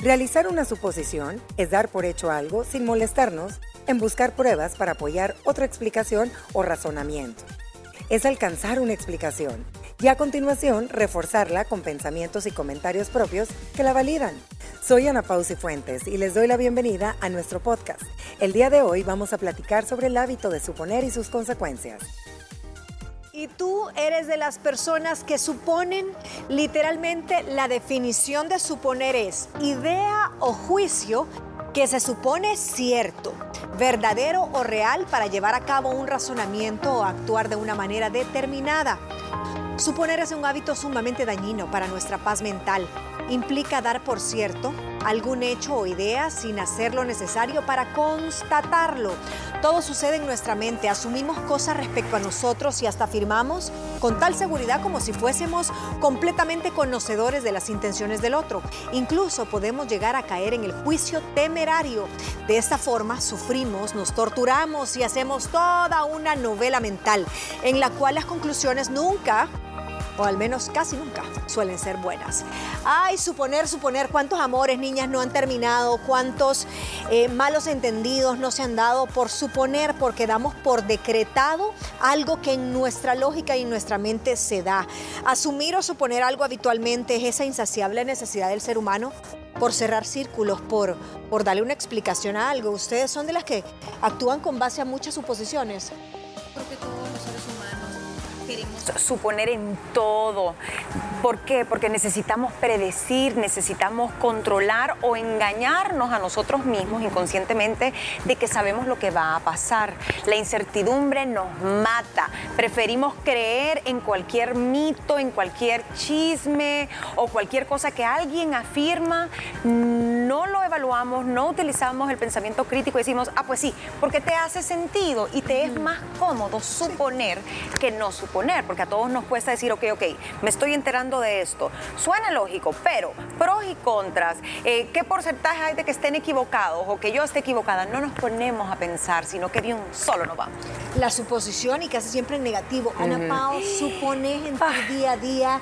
Realizar una suposición es dar por hecho algo sin molestarnos en buscar pruebas para apoyar otra explicación o razonamiento. Es alcanzar una explicación y a continuación reforzarla con pensamientos y comentarios propios que la validan. Soy Ana Pausi Fuentes y les doy la bienvenida a nuestro podcast. El día de hoy vamos a platicar sobre el hábito de suponer y sus consecuencias. Y tú eres de las personas que suponen, literalmente la definición de suponer es idea o juicio que se supone cierto, verdadero o real para llevar a cabo un razonamiento o actuar de una manera determinada. Suponer es un hábito sumamente dañino para nuestra paz mental. Implica dar por cierto algún hecho o idea sin hacer lo necesario para constatarlo. Todo sucede en nuestra mente, asumimos cosas respecto a nosotros y hasta afirmamos con tal seguridad como si fuésemos completamente conocedores de las intenciones del otro. Incluso podemos llegar a caer en el juicio temerario. De esta forma sufrimos, nos torturamos y hacemos toda una novela mental en la cual las conclusiones nunca o al menos casi nunca, suelen ser buenas. Ay, suponer, suponer cuántos amores, niñas, no han terminado, cuántos eh, malos entendidos no se han dado por suponer, porque damos por decretado algo que en nuestra lógica y en nuestra mente se da. Asumir o suponer algo habitualmente es esa insaciable necesidad del ser humano por cerrar círculos, por, por darle una explicación a algo. Ustedes son de las que actúan con base a muchas suposiciones. Queremos suponer en todo. ¿Por qué? Porque necesitamos predecir, necesitamos controlar o engañarnos a nosotros mismos inconscientemente de que sabemos lo que va a pasar. La incertidumbre nos mata. Preferimos creer en cualquier mito, en cualquier chisme o cualquier cosa que alguien afirma. No lo evaluamos, no utilizamos el pensamiento crítico y decimos, ah, pues sí, porque te hace sentido y te es más cómodo suponer que no suponer, porque a todos nos cuesta decir, ok, ok, me estoy enterando de esto. Suena lógico, pero pros y contras, eh, ¿qué porcentaje hay de que estén equivocados o que yo esté equivocada? No nos ponemos a pensar, sino que de un solo nos vamos. La suposición y casi siempre en negativo. Ana Pao, supones en tu día a día,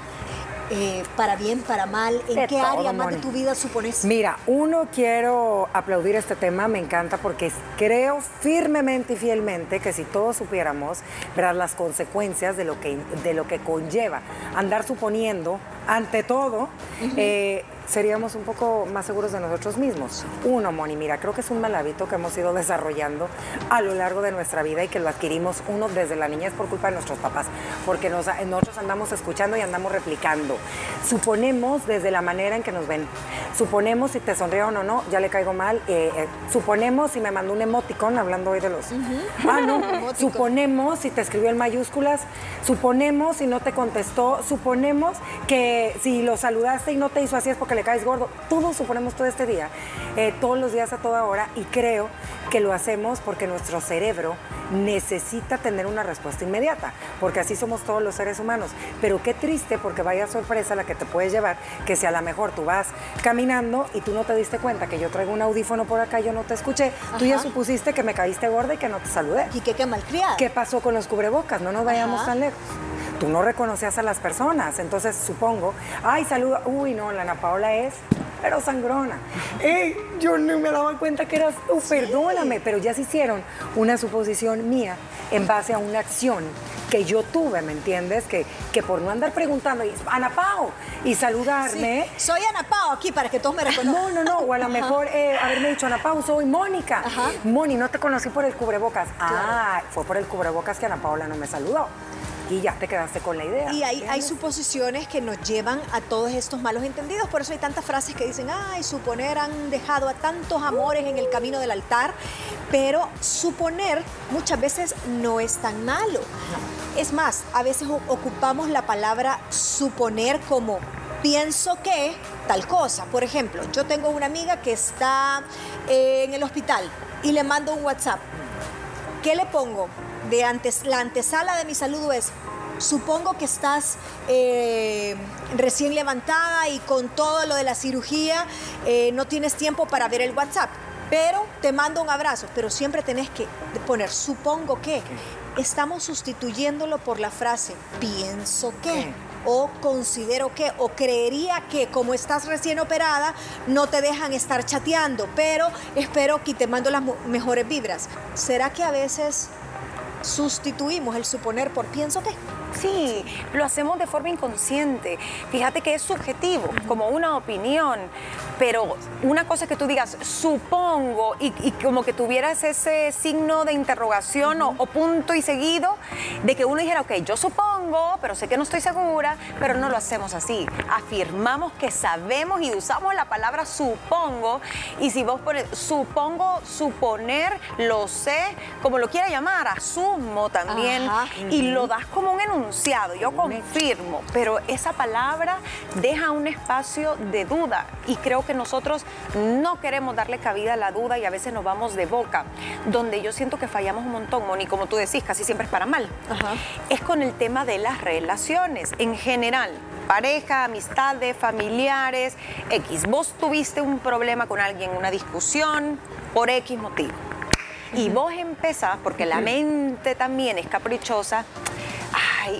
eh, para bien, para mal, ¿en De qué todo, área más de tu vida supones? Mira, uno quiero aplaudir este tema, me encanta porque creo firmemente y fielmente que si todos supiéramos ¿verdad? las consecuencias de lo, que, de lo que conlleva andar suponiendo ante todo, eh, seríamos un poco más seguros de nosotros mismos. Uno, Moni, mira, creo que es un mal hábito que hemos ido desarrollando a lo largo de nuestra vida y que lo adquirimos uno desde la niñez por culpa de nuestros papás, porque nos- nosotros andamos escuchando y andamos replicando. Suponemos desde la manera en que nos ven. Suponemos si te sonrieron o no, ya le caigo mal. eh, eh, suponemos si me mandó un emoticón, hablando hoy de los... Ah, no. Suponemos si te escribió en mayúsculas. Suponemos si no te contestó. Suponemos que si lo saludaste y no te hizo así es porque le caes gordo. Todos suponemos todo este día, eh, todos los días a toda hora. Y creo que lo hacemos porque nuestro cerebro necesita tener una respuesta inmediata, porque así somos todos los seres humanos. Pero qué triste, porque vaya sorpresa la que te puedes llevar, que si a lo mejor tú vas caminando y tú no te diste cuenta que yo traigo un audífono por acá, yo no te escuché, tú ya supusiste que me caíste gorda y que no te saludé. Y que qué malcriada. ¿Qué pasó con los cubrebocas? No nos vayamos Ajá. tan lejos. Tú no reconocías a las personas, entonces supongo, ay, saluda, uy, no, la Ana Paola es, pero sangrona. Ey, yo no me daba cuenta que eras tú, perdóname, pero ya se hicieron una suposición mía en base a una acción que yo tuve, ¿me entiendes? Que, que por no andar preguntando, y, Ana Pao, y saludarme, Sí, Soy Ana Pao aquí para que todos me reconozcan. no, no, no, o a lo mejor eh, haberme dicho, Ana Pau, soy Mónica. Ajá. Moni, no te conocí por el cubrebocas. Ah, fue por el cubrebocas que Ana Paola no me saludó. Y ya te quedaste con la idea. Y hay, suposiciones que nos llevan a todos estos malos entendidos. Por eso hay tantas frases que dicen, ay, suponer han dejado a tantos amores en el camino del altar. Pero suponer muchas veces no es tan malo. Es más, a veces ocupamos la palabra suponer como pienso que tal cosa. Por ejemplo, yo tengo una amiga que está eh, en el hospital y le mando un WhatsApp. ¿Qué le pongo? De antes, la antesala de mi saludo es, supongo que estás eh, recién levantada y con todo lo de la cirugía eh, no tienes tiempo para ver el WhatsApp, pero te mando un abrazo, pero siempre tenés que poner, supongo que. Estamos sustituyéndolo por la frase, pienso que. o considero que o creería que como estás recién operada no te dejan estar chateando, pero espero que te mando las mejores vibras. ¿Será que a veces sustituimos el suponer por pienso que? Sí, lo hacemos de forma inconsciente. Fíjate que es subjetivo, como una opinión, pero una cosa es que tú digas, supongo, y, como que tuvieras ese signo de interrogación o, punto y seguido, de que uno dijera, ok, yo supongo, pero sé que no estoy segura, pero no lo hacemos así. Afirmamos que sabemos y usamos la palabra supongo, y si vos pones supongo, suponer, lo sé, como lo quiera llamar, asumo también, y lo das como un enunciado yo confirmo, pero esa palabra deja un espacio de duda y creo que nosotros no queremos darle cabida a la duda y a veces nos vamos de boca, donde yo siento que fallamos un montón, Moni, como tú decís, casi siempre es para mal. Es con el tema de las relaciones en general pareja, amistades, familiares, X. Vos tuviste un problema con alguien, una discusión, por X motivo. Y vos empezás, porque la mente también es caprichosa,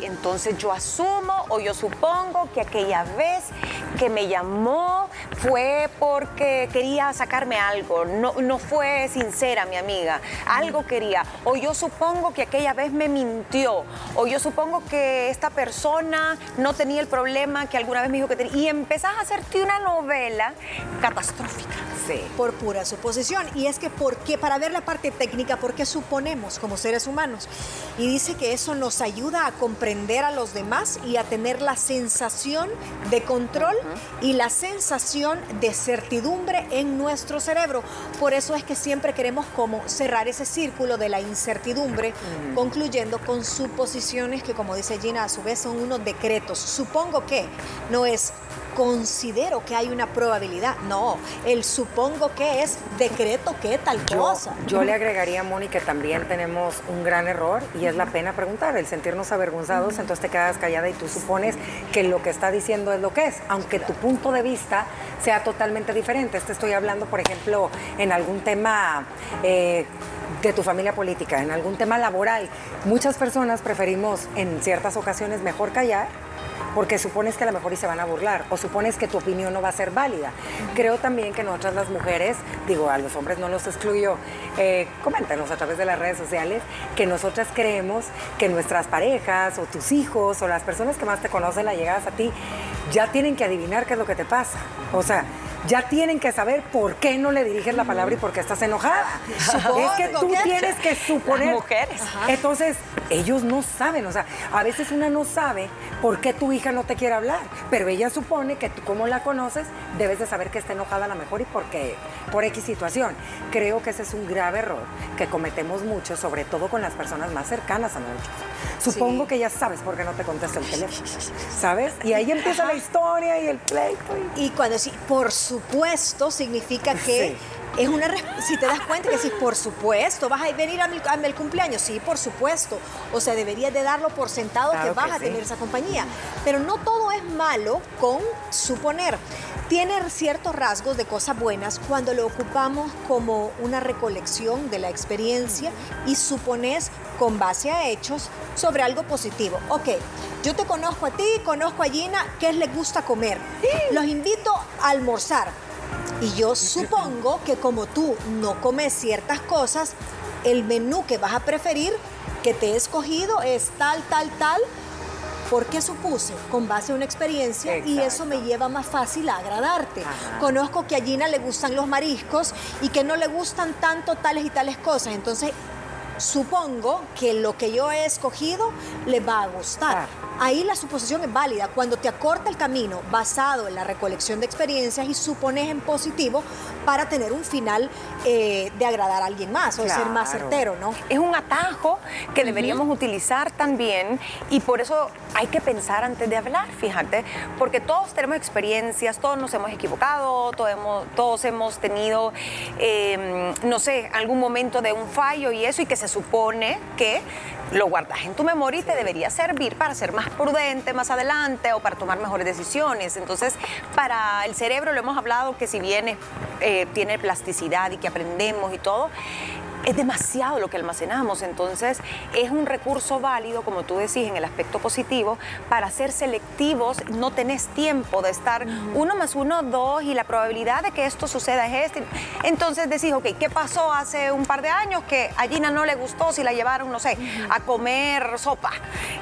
entonces yo asumo o yo supongo que aquella vez que me llamó fue porque quería sacarme algo, no, no fue sincera mi amiga, algo quería. O yo supongo que aquella vez me mintió, o yo supongo que esta persona no tenía el problema que alguna vez me dijo que tenía. Y empezás a hacerte una novela catastrófica. Sí. Por pura suposición. Y es que, ¿por qué? Para ver la parte técnica, ¿por qué suponemos como seres humanos? Y dice que eso nos ayuda a comprender a los demás y a tener la sensación de control y la sensación de certidumbre en nuestro cerebro. Por eso es que siempre queremos como cerrar ese círculo de la incertidumbre, concluyendo con suposiciones que, como dice Gina, a su vez son unos decretos. Supongo que no es considero que hay una probabilidad. No, el supongo que es decreto que tal cosa. Yo le agregaría, Moni, que también tenemos un gran error y es la pena preguntar, el sentirnos avergonzados, entonces te quedas callada y tú supones que lo que está diciendo es lo que es, aunque tu punto de vista sea totalmente diferente. Te estoy hablando, por ejemplo, en algún tema... Eh, de tu familia política, en algún tema laboral. Muchas personas preferimos en ciertas ocasiones mejor callar porque supones que a lo mejor y se van a burlar o supones que tu opinión no va a ser válida. Creo también que nosotras las mujeres, digo, a los hombres no los excluyo, eh, coméntanos a través de las redes sociales, que nosotras creemos que nuestras parejas o tus hijos o las personas que más te conocen, la llegadas a ti, ya tienen que adivinar qué es lo que te pasa. O sea, ya tienen que saber por qué no le diriges la palabra y por qué estás enojada. es que tú tienes que suponer. mujeres. Entonces, ellos no saben, o sea, a veces una no sabe por qué tu hija no te quiere hablar, pero ella supone que tú como la conoces, debes de saber que está enojada a lo mejor y por qué, por X situación. Creo que ese es un grave error que cometemos mucho, sobre todo con las personas más cercanas a nosotros. Supongo que ya sabes por qué no te contesta el teléfono, ¿sabes? Y ahí empieza la historia y el pleito. Y, cuando sí, por supuesto, significa que es una si te das cuenta que si por supuesto vas a venir a mi, a cumpleaños, sí, por supuesto. O sea, deberías de darlo por sentado que vas a tener esa compañía. Pero no todo es malo con suponer. Tiene ciertos rasgos de cosas buenas cuando lo ocupamos como una recolección de la experiencia y supones con base a hechos sobre algo positivo. Ok, yo te conozco a ti, conozco a Gina, ¿qué les gusta comer? Los invito a almorzar y yo supongo que como tú no comes ciertas cosas, el menú que vas a preferir, que te he escogido, es tal, tal, tal, porque supuse con base a una experiencia y eso me lleva más fácil a agradarte. Conozco que a Gina le gustan los mariscos y que no le gustan tanto tales y tales cosas. Entonces, supongo que lo que yo he escogido le va a gustar ahí la suposición es válida. Cuando te acorta el camino basado en la recolección de experiencias y supones en positivo para tener un final eh, de agradar a alguien más o ser más certero, ¿no? Es un atajo que deberíamos utilizar también y por eso hay que pensar antes de hablar, fíjate, porque todos tenemos experiencias, todos nos hemos equivocado, todos hemos, todos hemos tenido, em, no sé, algún momento de un fallo y eso, y que se supone que lo guardas en tu memoria y te debería servir para ser más prudente más adelante o para tomar mejores decisiones. Entonces, para el cerebro lo hemos hablado que si bien eh, tiene plasticidad y que aprendemos y todo, es demasiado lo que almacenamos. Entonces, es un recurso válido, como tú decís, en el aspecto positivo, para ser selectivos. No tenés tiempo de estar uno más uno, dos, y la probabilidad de que esto suceda es este. Entonces decís, ok, ¿qué pasó hace un par de años que a Gina no le gustó si la llevaron, no sé, a comer sopa?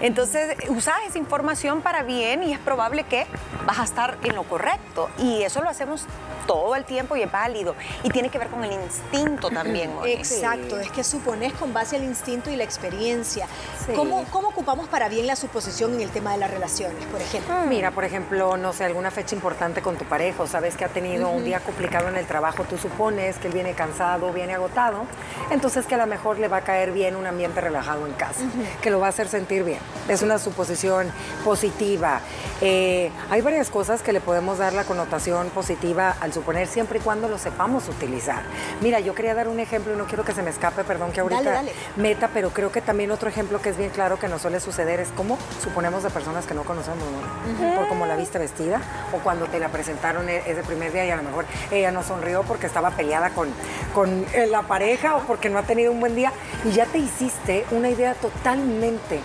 Entonces, usás esa información para bien y es probable que vas a estar en lo correcto. Y eso lo hacemos todo el tiempo y es válido. Y tiene que ver con el instinto también. Exacto, es que supones con base al instinto y la experiencia. ¿Cómo, ¿Cómo, ocupamos para bien la suposición en el tema de las relaciones, por ejemplo? Mm. Mira, por ejemplo, no sé, alguna fecha importante con tu pareja o sabes que ha tenido un día complicado en el trabajo, tú supones que él viene cansado, viene agotado, entonces que a lo mejor le va a caer bien un ambiente relajado en casa, que lo va a hacer sentir bien. Es una suposición positiva. Eh, hay varias cosas que le podemos dar la connotación positiva al suponer siempre y cuando lo sepamos utilizar. Mira, yo quería dar un ejemplo y no quiero que se me escape, perdón que ahorita meta, pero creo que también otro ejemplo que es bien claro que nos suele suceder es cómo suponemos de personas que no conocemos, ¿no? Por cómo la viste vestida o cuando te la presentaron e-, ese primer día y a lo mejor ella no sonrió porque estaba peleada con, con eh, la pareja o porque no ha tenido un buen día y ya te hiciste una idea totalmente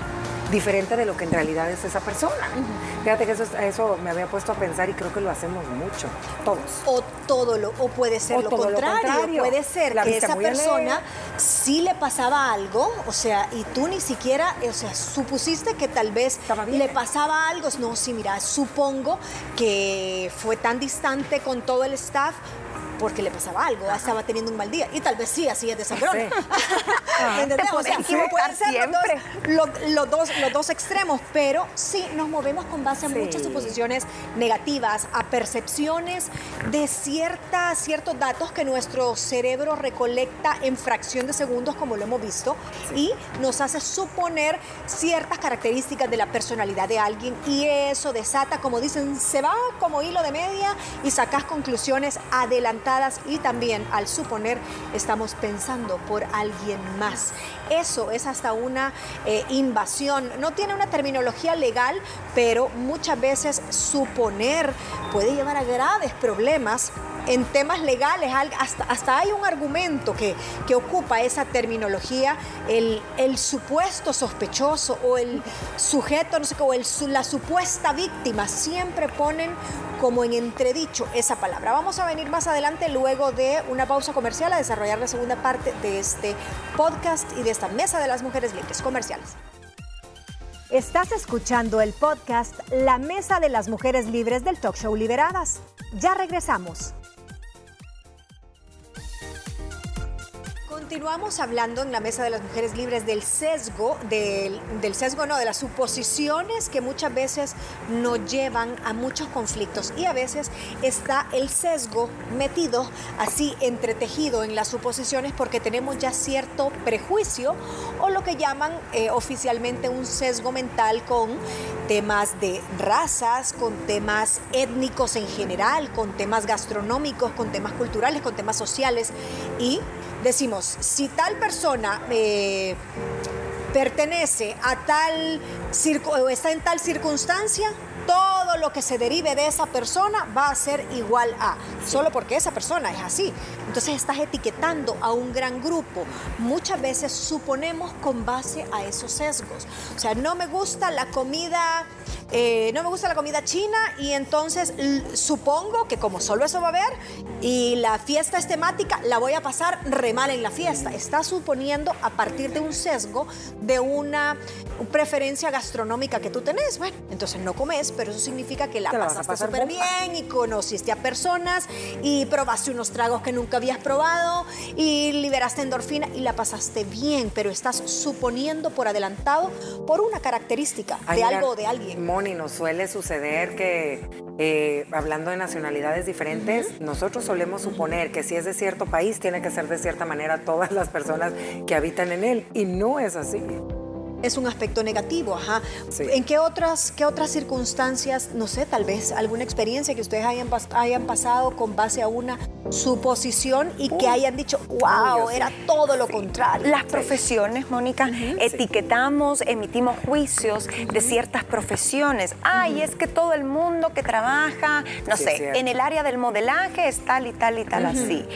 diferente de lo que en realidad es esa persona. Fíjate que eso, eso me había puesto a pensar y creo que lo hacemos mucho, todos. O todo lo, o puede ser lo, contrario. puede ser que esa persona sí le pasaba algo, o sea, y tú ni siquiera, o sea, supusiste que tal vez le pasaba algo. No, sí, mira, supongo que fue tan distante con todo el staff porque le pasaba algo, estaba teniendo un mal día. Y tal vez sí, así es de sangrón. ¿Entendés? O sea, pueden ser los dos, los, dos, extremos, pero sí nos movemos con base a muchas suposiciones negativas, a percepciones de cierta, ciertos datos que nuestro cerebro recolecta en fracción de segundos, como lo hemos visto, y nos hace suponer ciertas características de la personalidad de alguien y eso desata, como dicen, se va como hilo de media y sacas conclusiones adelantadas y también al suponer estamos pensando por alguien más. Eso es hasta una eh, invasión. No tiene una terminología legal, pero muchas veces suponer puede llevar a graves problemas en temas legales, hasta, hasta hay un argumento que, que ocupa esa terminología, el, el, supuesto sospechoso o el sujeto, no sé, o el, la supuesta víctima, siempre ponen como en entredicho esa palabra. Vamos a venir más adelante, luego de una pausa comercial, a desarrollar la segunda parte de este podcast y de esta mesa de las mujeres libres comerciales. Estás escuchando el podcast La Mesa de las Mujeres Libres del Talk Show Liberadas. Ya regresamos. Continuamos hablando en la mesa de las mujeres libres del sesgo, del, sesgo no, de las suposiciones que muchas veces nos llevan a muchos conflictos. Y a veces está el sesgo metido así entretejido en las suposiciones porque tenemos ya cierto prejuicio o lo que llaman eh, oficialmente un sesgo mental con temas de razas, con temas étnicos en general, con temas gastronómicos, con temas culturales, con temas sociales y decimos, si tal persona eh, pertenece a tal o está en tal circunstancia, todo lo que se derive de esa persona va a ser igual a, solo porque esa persona es así. Entonces estás etiquetando a un gran grupo. Muchas veces suponemos con base a esos sesgos. O sea, no me gusta la comida eh, no me gusta la comida china y entonces supongo que como solo eso va a haber y la fiesta es temática, la voy a pasar re mal en la fiesta. Está suponiendo a partir de un sesgo, de una preferencia gastronómica que tú tenés. Bueno, entonces no comes, pero eso significa que la pasaste súper bien y conociste a personas y probaste unos tragos que nunca habías probado y liberaste endorfina y la pasaste bien, pero estás suponiendo por adelantado por una característica de algo o de alguien y nos suele suceder que, eh, hablando de nacionalidades diferentes, nosotros solemos suponer que si es de cierto país, tiene que ser de cierta manera todas las personas que habitan en él. Y no es así. Es un aspecto negativo, ajá. ¿En qué otras, qué otras circunstancias, no sé, tal vez alguna experiencia que ustedes hayan, hayan pasado con base a una suposición y que hayan dicho, wow, era todo lo contrario? Las profesiones, Mónica, etiquetamos, emitimos juicios de ciertas profesiones. Ay, es que todo el mundo que trabaja, no sé, en el área del modelaje es tal y tal y tal así.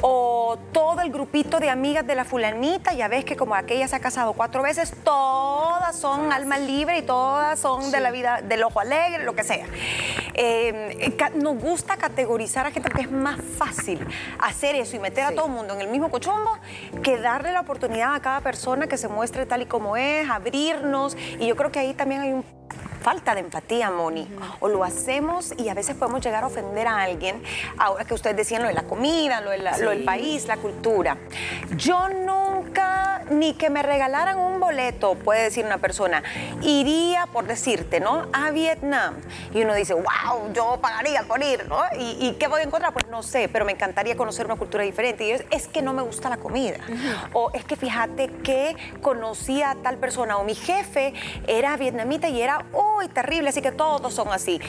O todo el grupito de amigas de la fulanita, ya ves que como aquella se ha casado cuatro veces, todas son alma libre y todas son de la vida del ojo alegre, lo que sea. Eh, nos gusta categorizar a gente porque es más fácil hacer eso y meter a todo el mundo en el mismo cochombo que darle la oportunidad a cada persona que se muestre tal y como es, abrirnos. Y yo creo que ahí también hay un falta de empatía, Moni. O lo hacemos y a veces podemos llegar a ofender a alguien. Ahora que ustedes decían lo de la comida, lo, del país, la cultura. Yo nunca, ni que me regalaran un boleto, puede decir una persona, iría, por decirte, ¿no? A Vietnam. Y uno dice, wow, yo pagaría por ir, ¿no? ¿Y, qué voy a encontrar? Pues no sé, pero me encantaría conocer una cultura diferente. Y es, es que no me gusta la comida. O es que fíjate que conocí a tal persona o mi jefe era vietnamita y era y terrible, así que todos son así.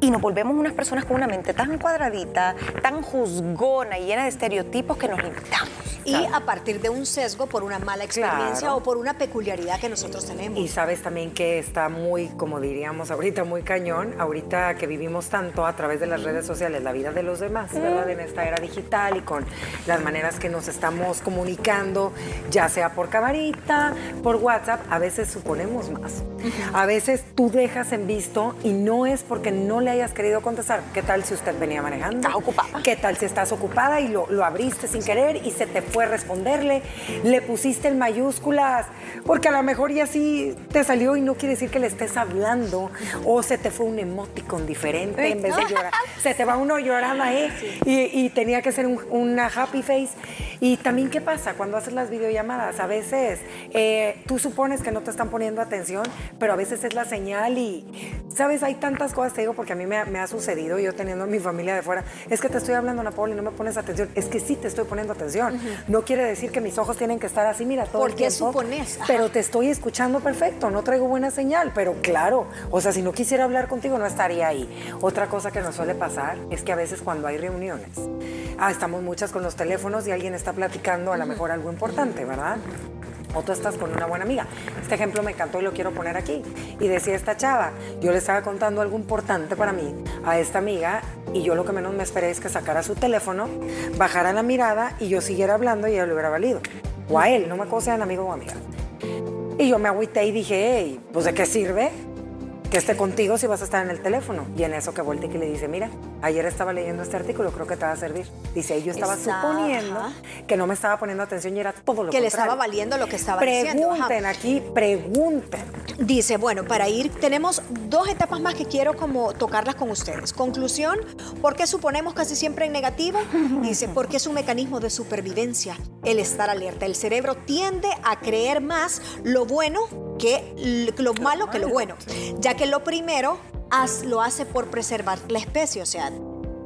Y nos volvemos unas personas con una mente tan cuadradita, tan juzgona y llena de estereotipos que nos limitamos. Y a partir de un sesgo por una mala experiencia o por una peculiaridad que nosotros tenemos. Y sabes también que está muy, como diríamos ahorita, muy cañón, ahorita que vivimos tanto a través de las redes sociales, la vida de los demás, ¿verdad? En esta era digital y con las maneras que nos estamos comunicando, ya sea por camarita, por WhatsApp, a veces suponemos más. A veces tú dejas en visto y no es porque no le hayas querido contestar. ¿Qué tal si usted venía manejando? Estás ocupada. ¿Qué tal si estás ocupada y lo, lo abriste sin querer y se te fue responderle, le pusiste en mayúsculas, porque a lo mejor ya sí te salió y no quiere decir que le estés hablando, o se te fue un emoticon diferente en vez de llorar. Se te va uno llorando ahí y, tenía que ser una happy face. Y también, ¿qué pasa cuando haces las videollamadas? A veces eh, tú supones que no te están poniendo atención, pero a veces es la señal y, ¿sabes? Hay tantas cosas, te digo, porque a mí me, ha sucedido, yo teniendo mi familia de fuera, es que te estoy hablando, Napoli, y no me pones atención. Es que sí te estoy poniendo atención. No quiere decir que mis ojos tienen que estar así, mira, todo ¿Por qué supones? Pero te estoy escuchando perfecto, no traigo buena señal, pero claro, o sea, si no quisiera hablar contigo no estaría ahí. Otra cosa que nos suele pasar es que a veces cuando hay reuniones, ah, estamos muchas con los teléfonos y alguien está platicando a lo mejor algo importante, ¿verdad? O tú estás con una buena amiga. Este ejemplo me encantó y lo quiero poner aquí. Y decía esta chava, yo le estaba contando algo importante para mí a esta amiga y yo lo que menos me esperé es que sacara su teléfono, bajara la mirada y yo siguiera hablando y ella le hubiera valido. O a él, no me acuerdo si amigo o amiga. Y yo me agüité y dije, hey, pues ¿de qué sirve? Que esté contigo si vas a estar en el teléfono. Y en eso que vuelve y le dice, mira, ayer estaba leyendo este artículo, creo que te va a servir. Dice, yo estaba suponiendo que no me estaba poniendo atención y era todo lo que Que le estaba valiendo lo que estaba diciendo. Pregunten aquí, pregunten. Dice, bueno, para ir, tenemos dos etapas más que quiero como tocarlas con ustedes. Conclusión, ¿por qué suponemos casi siempre en negativo? Dice, porque es un mecanismo de supervivencia, el estar alerta. El cerebro tiende a creer más lo bueno que lo malo que lo bueno, ya que lo primero lo hace por preservar la especie, o sea,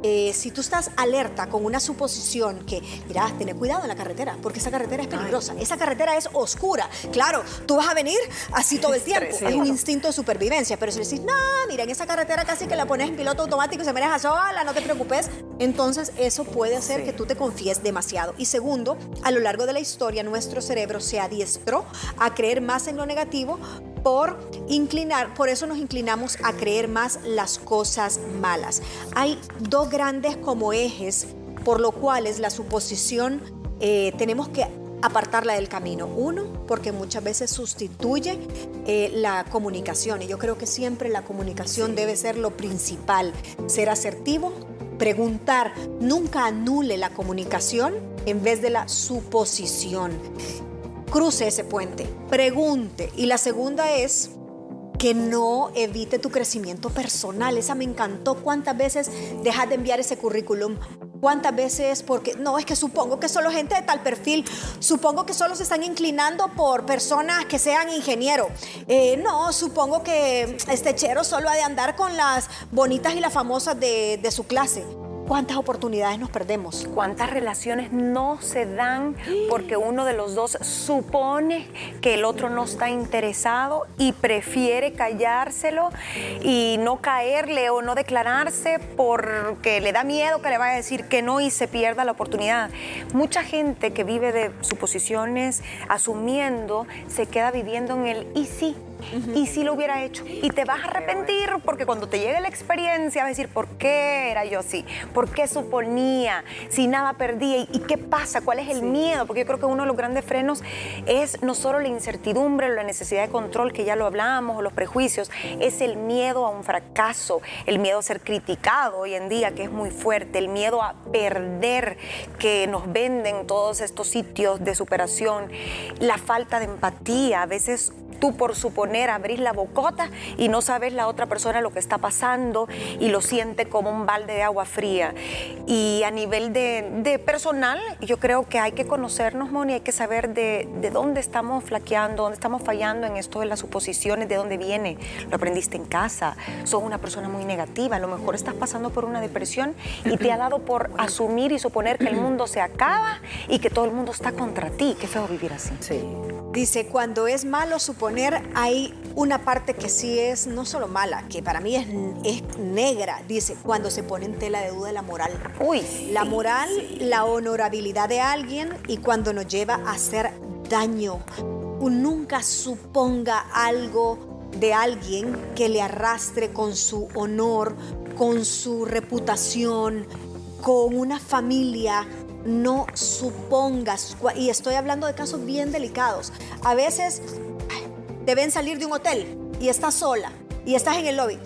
eh, si tú estás alerta con una suposición que, mira, ten cuidado en la carretera, porque esa carretera es peligrosa, esa carretera es oscura. Claro, tú vas a venir así todo el tiempo, es un instinto de supervivencia, pero si decís, no, mira, en esa carretera casi que la pones en piloto automático y se maneja sola, no te preocupes, entonces eso puede hacer que tú te confíes demasiado. Y segundo, a lo largo de la historia, nuestro cerebro se adiestró a creer más en lo negativo por inclinar, por eso nos inclinamos a creer más las cosas malas. Hay dos grandes como ejes por lo cuales la suposición eh, tenemos que apartarla del camino. Uno, porque muchas veces sustituye eh, la comunicación y yo creo que siempre la comunicación debe ser lo principal, ser asertivo, preguntar, nunca anule la comunicación en vez de la suposición cruce ese puente, pregunte. Y la segunda es que no evite tu crecimiento personal. Esa me encantó. ¿Cuántas veces dejas de enviar ese currículum? ¿Cuántas veces? Porque no, es que supongo que solo gente de tal perfil, supongo que solo se están inclinando por personas que sean ingenieros. Eh, no, supongo que este chero solo ha de andar con las bonitas y las famosas de su clase. ¿Cuántas oportunidades nos perdemos? ¿Cuántas relaciones no se dan porque uno de los dos supone que el otro no está interesado y prefiere callárselo y no caerle o no declararse porque le da miedo que le vaya a decir que no y se pierda la oportunidad? Mucha gente que vive de suposiciones, asumiendo, se queda viviendo en el y sí y si lo hubiera hecho. Y te vas a arrepentir porque cuando te llegue la experiencia vas a decir, ¿por qué era yo así? ¿Por qué suponía? Si nada perdía. ¿Y qué pasa? ¿Cuál es el miedo? Porque yo creo que uno de los grandes frenos es no solo la incertidumbre, la necesidad de control, que ya lo hablamos, o los prejuicios, es el miedo a un fracaso, el miedo a ser criticado hoy en día, que es muy fuerte, el miedo a perder que nos venden todos estos sitios de superación, la falta de empatía. A veces tú por suponer abrís la bocota y no sabes la otra persona lo que está pasando y lo siente como un balde de agua fría. Y a nivel de, personal, yo creo que hay que conocernos, Moni, hay que saber de, de, dónde estamos flaqueando, dónde estamos fallando en esto de las suposiciones, de dónde viene. Lo aprendiste en casa, sos una persona muy negativa, a lo mejor estás pasando por una depresión y te ha dado por asumir y suponer que el mundo se acaba y que todo el mundo está contra ti. Qué feo vivir así. Sí. Dice, cuando es malo suponer, hay una parte que sí es no solo mala, que para mí es, es negra. Dice, cuando se pone en tela de duda la moral. Uy. La moral, la honorabilidad de alguien y cuando nos lleva a hacer daño. Nunca suponga algo de alguien que le arrastre con su honor, con su reputación, con una familia no supongas, y estoy hablando de casos bien delicados, a veces te ven salir de un hotel y estás sola y estás en el lobby.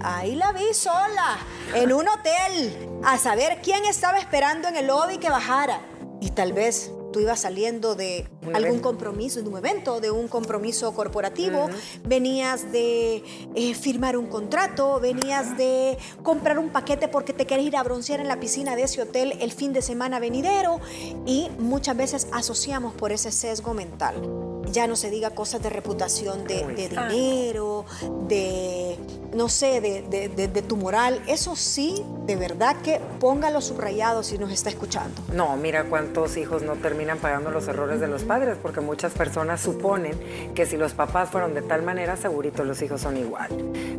Ahí la vi sola, en un hotel, a saber quién estaba esperando en el lobby que bajara. Y tal vez tú ibas saliendo de algún compromiso, de un evento, de un compromiso corporativo, venías de eh, firmar un contrato, venías de comprar un paquete porque te querés ir a broncear en la piscina de ese hotel el fin de semana venidero y muchas veces asociamos por ese sesgo mental. Ya no se diga cosas de reputación, de, dinero, de, no sé, de, tu moral. Eso sí, de verdad que póngalo subrayado si nos está escuchando. No, mira cuántos hijos no terminan pagando los errores de los padres, porque muchas personas suponen que si los papás fueron de tal manera, segurito los hijos son igual.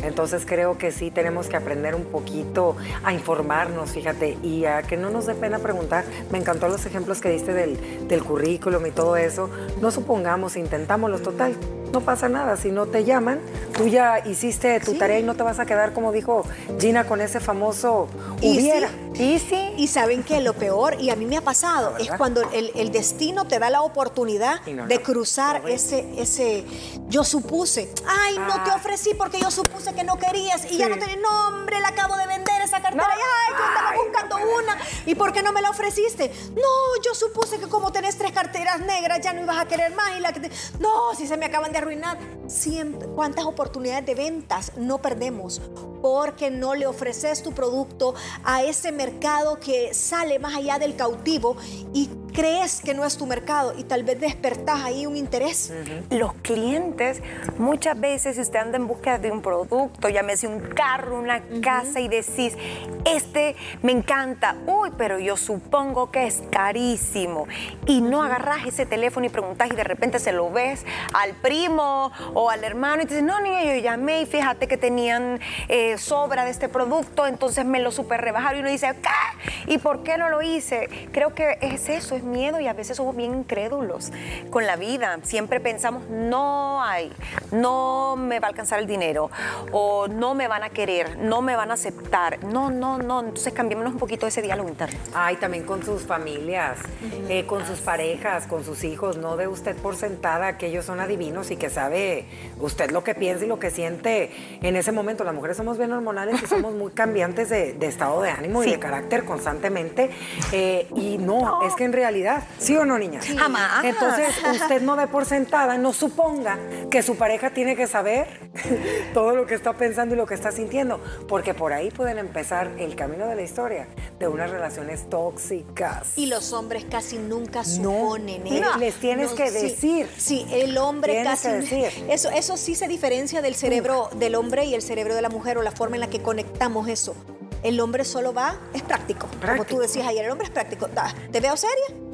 Entonces creo que sí tenemos que aprender un poquito a informarnos, fíjate, y a que no nos dé pena preguntar. Me encantó los ejemplos que diste del, del currículum y todo eso. No supongamos, intentámoslo total no pasa nada. Si no te llaman, tú ya hiciste tu tarea y no te vas a quedar, como dijo Gina, con ese famoso hubiera. Y sí. Y saben que lo peor, y a mí me ha pasado, es cuando el, destino te da la oportunidad de cruzar ese, ese. Yo supuse, ay, no te ah. ofrecí porque yo supuse que no querías y ya no tenés nombre, la acabo de vender esa cartera y ay, yo estaba buscando una. ¿Y por qué no me la ofreciste? No, yo supuse que como tenés tres carteras negras ya no ibas a querer más y la que No, si se me acaban de arruinar. Siempre, ¿cuántas oportunidades de ventas no perdemos? Porque no le ofreces tu producto a ese mercado que sale más allá del cautivo y crees que no es tu mercado y tal vez despertás ahí un interés. Los clientes, muchas veces, si usted anda en búsqueda de un producto, llámese un carro, una casa y decís, este me encanta, uy, pero yo supongo que es carísimo. Y no agarras ese teléfono y preguntas y de repente se lo ves al primo o al hermano y te dices, no, niña, yo llamé y fíjate que tenían eh, sobra de este producto, entonces me lo super rebajaron y uno dice, ¿qué? ¿Y por qué no lo hice? Creo que es eso, miedo y a veces somos bien incrédulos con la vida. Siempre pensamos, no hay, no me va a alcanzar el dinero o no me van a querer, no me van a aceptar. No, no, no. Entonces cambiémonos un poquito ese diálogo interno. Ay, también con sus familias, eh, con sus parejas, con sus hijos. No de usted por sentada que ellos son adivinos y que sabe usted lo que piensa y lo que siente en ese momento. Las mujeres somos bien hormonales y somos muy cambiantes de, estado de ánimo y de carácter constantemente. Eh, y no, es que en realidad ¿Sí o no, niña? Jamás. Entonces, usted no dé por sentada, no suponga que su pareja tiene que saber todo lo que está pensando y lo que está sintiendo, porque por ahí pueden empezar el camino de la historia de unas relaciones tóxicas. Y los hombres casi nunca suponen. ¿eh? Les tienes que decir. Sí, el hombre casi. decir. Eso, eso sí se diferencia del cerebro del hombre y el cerebro de la mujer o la forma en la que conectamos eso El hombre solo va, es práctico. Como tú decías ayer, el hombre es práctico. ¿Te veo seria?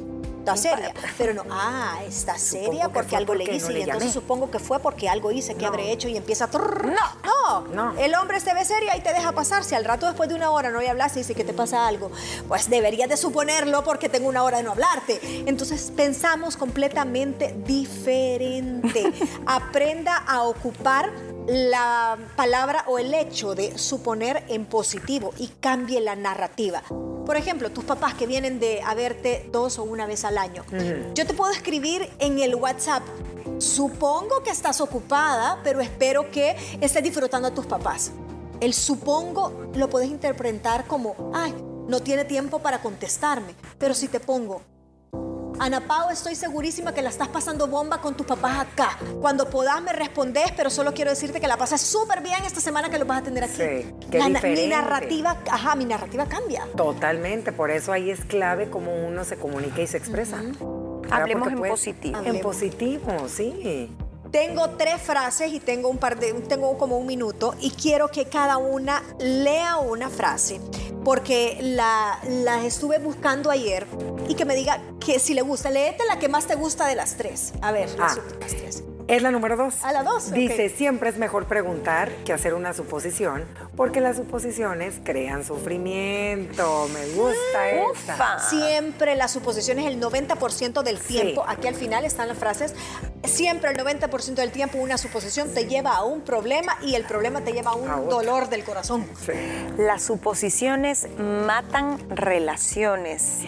Está seria. Pero no, ah, está seria porque algo le hice y entonces supongo que fue porque algo hice que habré hecho y empieza a... No, no, El hombre se ve seria y te deja pasar. Si al rato después de una hora no le hablas y dice que te pasa algo, pues deberías de suponerlo porque tengo una hora de no hablarte. Entonces pensamos completamente diferente. Aprenda a ocupar la palabra o el hecho de suponer en positivo y cambie la narrativa. Por ejemplo, tus papás que vienen de a verte dos o una vez al año. Yo te puedo escribir en el WhatsApp. Supongo que estás ocupada, pero espero que estés disfrutando a tus papás. El supongo lo puedes interpretar como, ay, no tiene tiempo para contestarme. Pero si te pongo, Ana Pau, estoy segurísima que la estás pasando bomba con tus papás acá. Cuando podás me respondes, pero solo quiero decirte que la pasas súper bien esta semana que lo vas a tener aquí. Sí, qué Mi narrativa, ajá, mi narrativa cambia. Totalmente, por eso ahí es clave cómo uno se comunica y se expresa. Hablemos en positivo. En positivo, sí. Tengo tres frases y tengo un par de, tengo como un minuto y quiero que cada una lea una frase porque la, las estuve buscando ayer y que me diga que si le gusta, léete la que más te gusta de las tres. A ver, las ah. últimas tres. Es la número dos. A la dos. Dice, siempre es mejor preguntar que hacer una suposición, porque las suposiciones crean sufrimiento. Me gusta esa. Siempre las suposiciones el 90% del tiempo. Aquí al final están las frases. Siempre el 90% del tiempo una suposición te lleva a un problema y el problema te lleva a un dolor del corazón. Las suposiciones matan relaciones.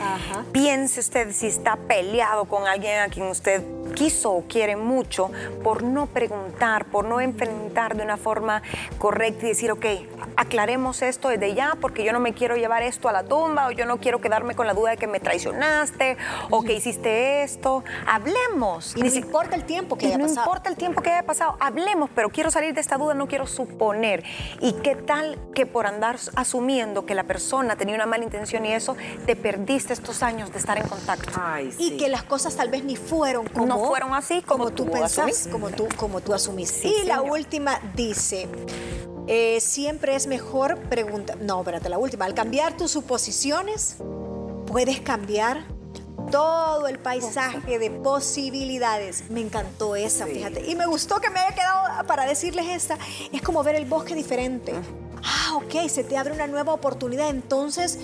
Piense usted si está peleado con alguien a quien usted quiso o quiere mucho por no preguntar, por no enfrentar de una forma correcta y decir, ok, aclaremos esto desde ya porque yo no me quiero llevar esto a la tumba o yo no quiero quedarme con la duda de que me traicionaste o que hiciste esto. Hablemos. Y no importa el tiempo que haya no pasado. No importa el tiempo que haya pasado, hablemos, pero quiero salir de esta duda, no quiero suponer. ¿Y qué tal que por andar asumiendo que la persona tenía una mala intención y eso, te perdiste estos años de estar en contacto? Y que las cosas tal vez ni fueron como, no fueron así como, tú, pensás, como tú, como tú asumiste. y la última dice, eh, siempre es mejor preguntar, no, espérate, la última, al cambiar tus suposiciones, puedes cambiar todo el paisaje de posibilidades. Me encantó esa, fíjate. Y me gustó que me haya quedado para decirles esta. Es como ver el bosque diferente. Ah, ok, se te abre una nueva oportunidad. Entonces,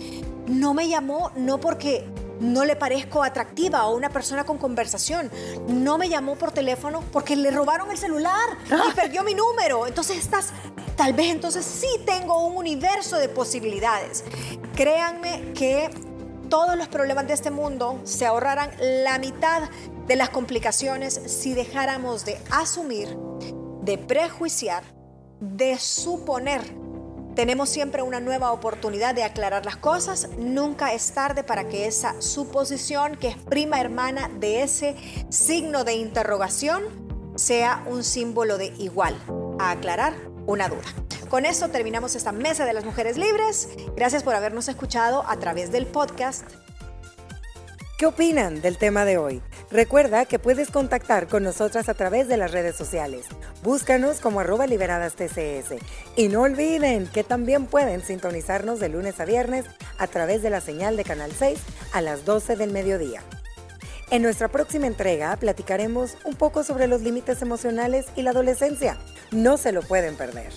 no me llamó, no porque no le parezco atractiva o una persona con conversación. No me llamó por teléfono porque le robaron el celular y perdió mi número. Entonces estás, tal vez entonces sí tengo un universo de posibilidades. Créanme que todos los problemas de este mundo se ahorrarán la mitad de las complicaciones si dejáramos de asumir, de prejuiciar, de suponer tenemos siempre una nueva oportunidad de aclarar las cosas. Nunca es tarde para que esa suposición, que es prima hermana de ese signo de interrogación, sea un símbolo de igual, a aclarar una duda. Con esto terminamos esta mesa de las mujeres libres. Gracias por habernos escuchado a través del podcast. ¿Qué opinan del tema de hoy? Recuerda que puedes contactar con nosotras a través de las redes sociales. Búscanos como arroba liberadas TCS. Y no olviden que también pueden sintonizarnos de lunes a viernes a través de la señal de Canal 6 a las 12 del mediodía. En nuestra próxima entrega platicaremos un poco sobre los límites emocionales y la adolescencia. No se lo pueden perder.